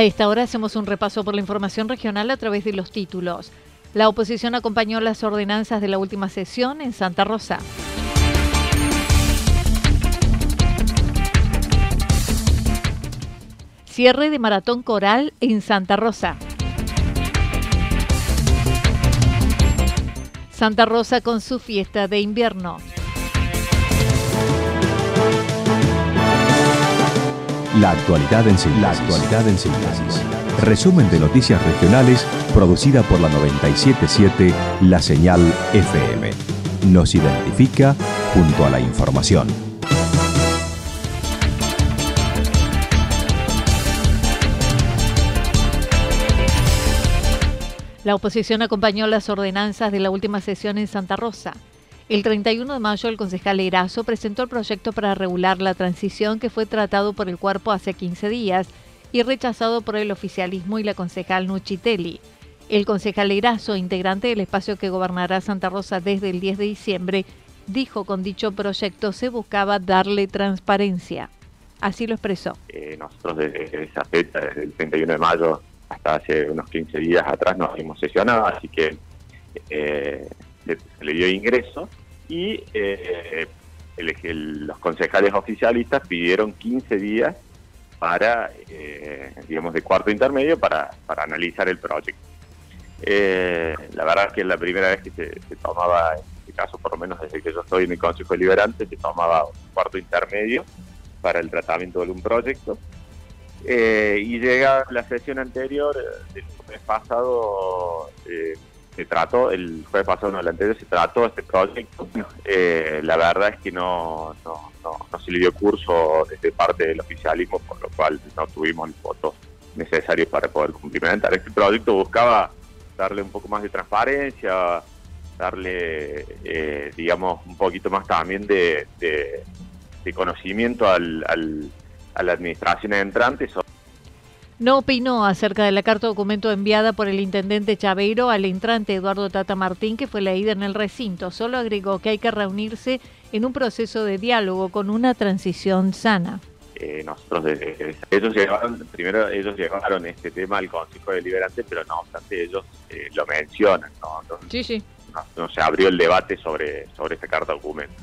A esta hora hacemos un repaso por la información regional a través de los títulos. La oposición acompañó las ordenanzas de la última sesión en Santa Rosa. Cierre de maratón coral en Santa Rosa. Santa Rosa con su fiesta de invierno. La actualidad en síntesis. La actualidad en síntesis. Resumen de noticias regionales producida por la 977 La Señal FM. Nos identifica junto a la información. La oposición acompañó las ordenanzas de la última sesión en Santa Rosa. El 31 de mayo, el concejal Erazo presentó el proyecto para regular la transición que fue tratado por el cuerpo hace 15 días y rechazado por el oficialismo y la concejal Nuchitelli. El concejal Erazo, integrante del espacio que gobernará Santa Rosa desde el 10 de diciembre, dijo con dicho proyecto se buscaba darle transparencia. Así lo expresó. Eh, nosotros desde esa fecha, desde el 31 de mayo hasta hace unos 15 días atrás, nos hemos sesionado, así que eh, se, le dio ingreso y eh, los concejales oficialistas pidieron 15 días para, eh, digamos, de cuarto intermedio para, para analizar el proyecto. Eh, la verdad es que es la primera vez que se, tomaba, en este caso por lo menos desde que yo estoy en el Consejo Deliberante, se tomaba un cuarto intermedio para el tratamiento de un proyecto. y llega la sesión anterior del mes pasado, se trató, el jueves pasado, no, el anterior, se trató este proyecto. Eh, la verdad es que no, no, no, se le dio curso desde parte del oficialismo, por lo cual no tuvimos los votos necesarios para poder cumplimentar. Este proyecto buscaba darle un poco más de transparencia, darle, eh, digamos, un poquito más también de, de, conocimiento al, al, a la administración entrante no opinó acerca de la carta documento enviada por el intendente Chaveiro al entrante Eduardo Tata Martín, que fue leída en el recinto. Solo agregó que hay que reunirse en un proceso de diálogo con una transición sana. Eh, nosotros ellos llevaron, primero ellos llevaron este tema al Consejo Deliberante, pero no obstante ellos eh, lo mencionan, ¿no? sí, sí. No, se abrió el debate sobre, sobre esta carta documento.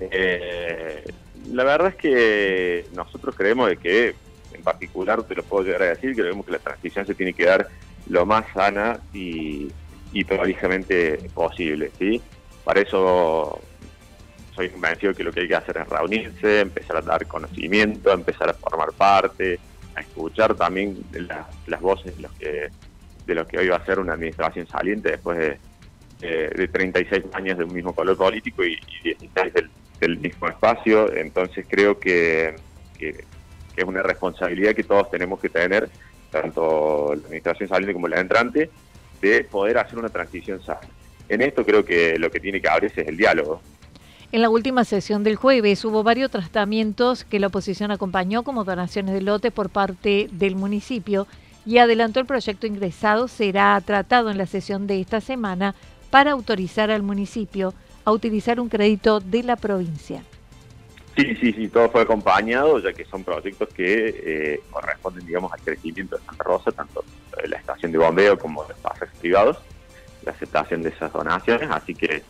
Eh, la verdad es que nosotros creemos de que en particular, te lo puedo llegar a decir, que creemos que la transición se tiene que dar lo más sana y, y prolijamente posible. ¿sí? Para eso soy convencido que lo que hay que hacer es reunirse, empezar a dar conocimiento, empezar a formar parte, a escuchar también las voces de los, que, de los que hoy va a ser una administración saliente después de, de, 36 años de un mismo color político y, 16 del, del, mismo espacio. Entonces creo que es una responsabilidad que todos tenemos que tener, tanto la administración saliente como la entrante, de poder hacer una transición sana. En esto creo que lo que tiene que abrirse es el diálogo. En la última sesión del jueves hubo varios tratamientos que la oposición acompañó como donaciones de lote por parte del municipio y adelantó el proyecto ingresado será tratado en la sesión de esta semana para autorizar al municipio a utilizar un crédito de la provincia. Sí, sí, sí, todo fue acompañado, ya que son proyectos que eh, corresponden, digamos, al crecimiento de Santa Rosa, tanto la estación de bombeo como los pasajes privados, la aceptación de esas donaciones, así que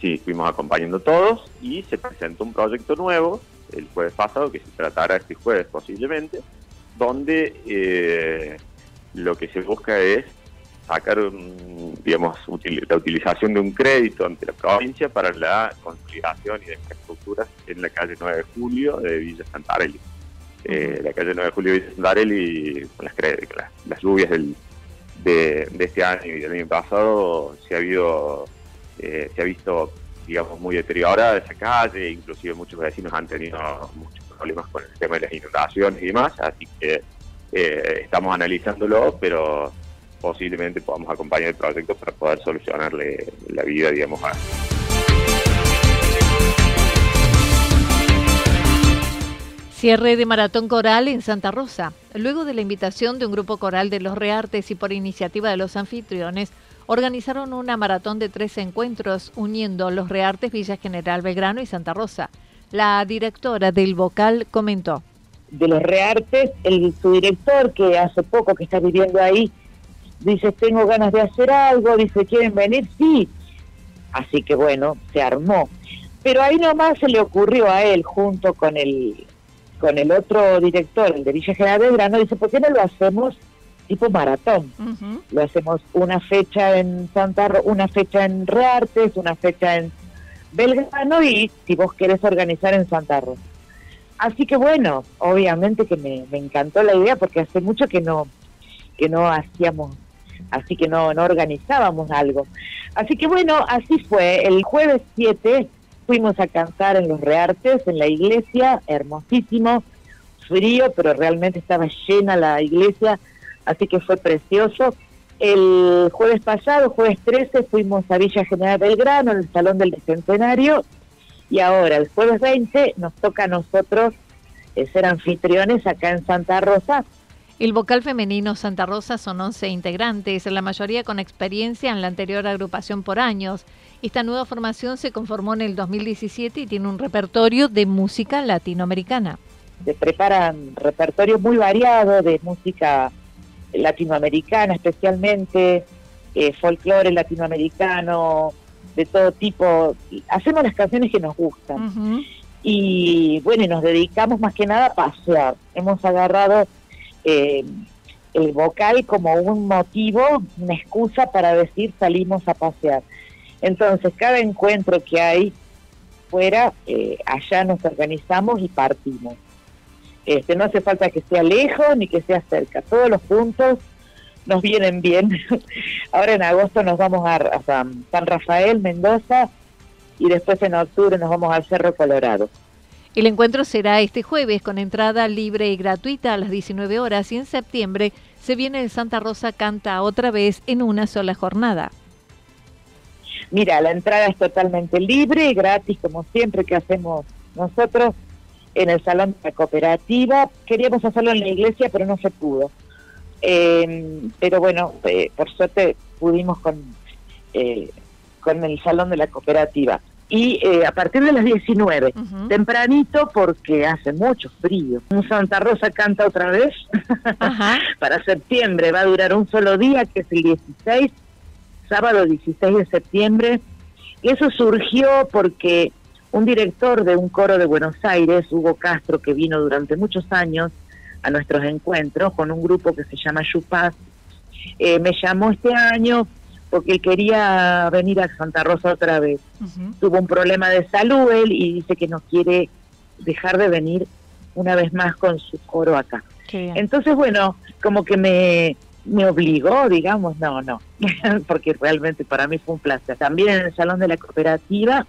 sí, fuimos acompañando todos y se presentó un proyecto nuevo el jueves pasado, que se tratará este jueves posiblemente, donde eh, lo que se busca es sacar, digamos, la utilización de un crédito ante la provincia para la consolidación y de infraestructuras en la calle 9 de Julio de Villa Santarelli. Eh, la calle 9 de Julio de Villa Santarelli, con las, las lluvias del, de, este año y del año pasado, se ha, habido, eh, se ha visto, digamos, muy deteriorada esa calle, inclusive muchos vecinos han tenido muchos problemas con el tema de las inundaciones y demás, así que eh, estamos analizándolo, pero posiblemente podamos acompañar el proyecto para poder solucionarle la vida, digamos, a... Cierre de Maratón Coral en Santa Rosa. Luego de la invitación de un grupo coral de los Reartes y por iniciativa de los anfitriones, organizaron una maratón de tres encuentros uniendo los Reartes Villa General Belgrano y Santa Rosa. La directora del vocal comentó. De los Reartes, el, su director, que hace poco que está viviendo ahí, dice, tengo ganas de hacer algo, dice, ¿quieren venir? Sí. Así que bueno, se armó. Pero ahí nomás se le ocurrió a él, junto con el, con el otro director, el de Villa General Belgrano, dice, ¿por qué no lo hacemos tipo maratón? Lo hacemos una fecha en Santa una fecha en Reartes, una fecha en Belgrano y si vos querés organizar en Santa Rosa. Así que bueno, obviamente que me, me encantó la idea porque hace mucho que no que no hacíamos así que no, no organizábamos algo. Así que bueno, así fue. El jueves 7 fuimos a cantar en los Reartes, en la iglesia, hermosísimo, frío, pero realmente estaba llena la iglesia, así que fue precioso. El jueves pasado, jueves 13, fuimos a Villa General Belgrano, en el Salón del Bicentenario, y ahora, el jueves 20, nos toca a nosotros eh, ser anfitriones acá en Santa Rosa, el vocal femenino Santa Rosa son 11 integrantes, la mayoría con experiencia en la anterior agrupación por años. Esta nueva formación se conformó en el 2017 y tiene un repertorio de música latinoamericana. Se preparan repertorios muy variados de música latinoamericana, especialmente eh, folclore latinoamericano, de todo tipo. Hacemos las canciones que nos gustan. Y bueno, nos dedicamos más que nada a pasear. Hemos agarrado eh, el vocal como un motivo, una excusa para decir salimos a pasear. Entonces, cada encuentro que hay fuera, eh, allá nos organizamos y partimos. Este, no hace falta que sea lejos ni que sea cerca, todos los puntos nos vienen bien. Ahora en agosto nos vamos a, a San Rafael, Mendoza, y después en octubre nos vamos al Cerro Colorado. El encuentro será este jueves con entrada libre y gratuita a las 19 horas y en septiembre se viene el Santa Rosa Canta otra vez en una sola jornada. Mira, la entrada es totalmente libre y gratis como siempre que hacemos nosotros en el Salón de la Cooperativa. Queríamos hacerlo en la iglesia, pero no se pudo. Em, pero bueno, eh, por suerte pudimos con, eh, con el Salón de la Cooperativa y eh, a partir de las 19, tempranito porque hace mucho frío. Un Santa Rosa canta otra vez para septiembre, va a durar un solo día, que es el 16, sábado 16 de septiembre. Y eso surgió porque un director de un coro de Buenos Aires, Hugo Castro, que vino durante muchos años a nuestros encuentros con un grupo que se llama Chupaz, eh, me llamó este año porque quería venir a Santa Rosa otra vez. Tuvo un problema de salud él y dice que no quiere dejar de venir una vez más con su coro acá. Entonces, bueno, como que me, me obligó, digamos, no, no, porque realmente para mí fue un placer. También en el Salón de la Cooperativa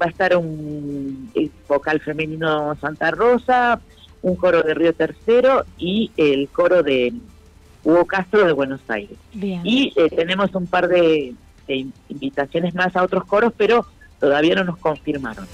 va a estar un vocal femenino Santa Rosa, un coro de Río Tercero y el coro de Hugo Castro de Buenos Aires. Y eh, tenemos un par de, invitaciones más a otros coros, pero todavía no nos confirmaron.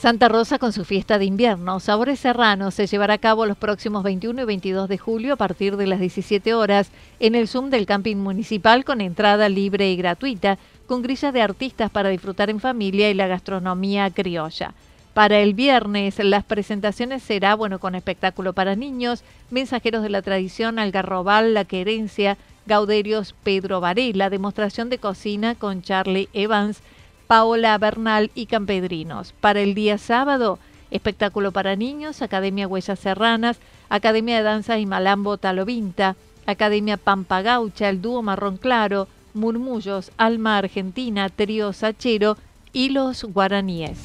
Santa Rosa con su fiesta de invierno. Sabores Serranos se llevará a cabo los próximos 21 y 22 de julio a partir de las 17 horas en el Zoom del Camping Municipal con entrada libre y gratuita, con grilla de artistas para disfrutar en familia y la gastronomía criolla. Para el viernes, las presentaciones será, bueno, con espectáculo para niños, mensajeros de la tradición, Algarrobal, La Querencia, Gauderios, Pedro Varela, demostración de cocina con Charlie Evans, Paola Bernal y Campedrinos. Para el día sábado, espectáculo para niños, Academia Huellas Serranas, Academia de Danza y Malambo Talovinta, Academia Pampa Gaucha, el dúo Marrón Claro, Murmullos, Alma Argentina, Trío Sachero y los guaraníes.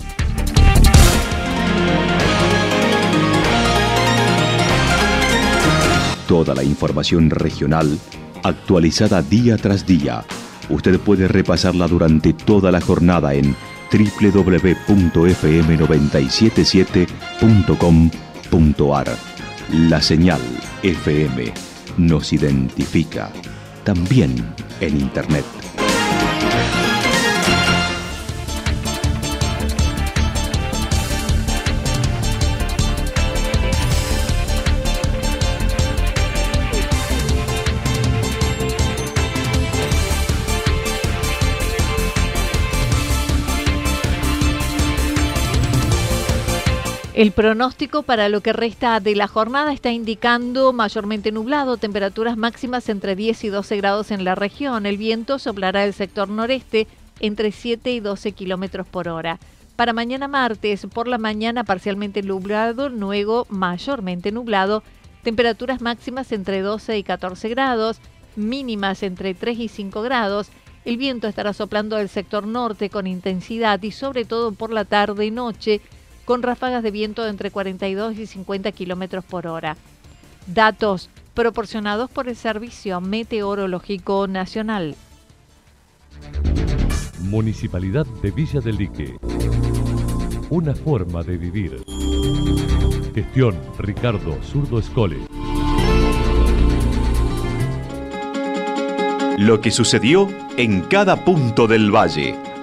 Toda la información regional actualizada día tras día Usted puede repasarla durante toda la jornada en www.fm977.com.ar. La señal FM nos identifica también en Internet. El pronóstico para lo que resta de la jornada está indicando mayormente nublado, temperaturas máximas entre 10 y 12 grados en la región. El viento soplará del sector noreste entre 7 y 12 kilómetros por hora. Para mañana martes, por la mañana parcialmente nublado, luego mayormente nublado, temperaturas máximas entre 12 y 14 grados, mínimas entre 3 y 5 grados. El viento estará soplando del sector norte con intensidad y sobre todo por la tarde y noche con ráfagas de viento de entre 42 y 50 kilómetros por hora. Datos proporcionados por el Servicio Meteorológico Nacional. Municipalidad de Villa del Lique. Una forma de vivir. Gestión Ricardo Zurdo Escole. Lo que sucedió en cada punto del valle.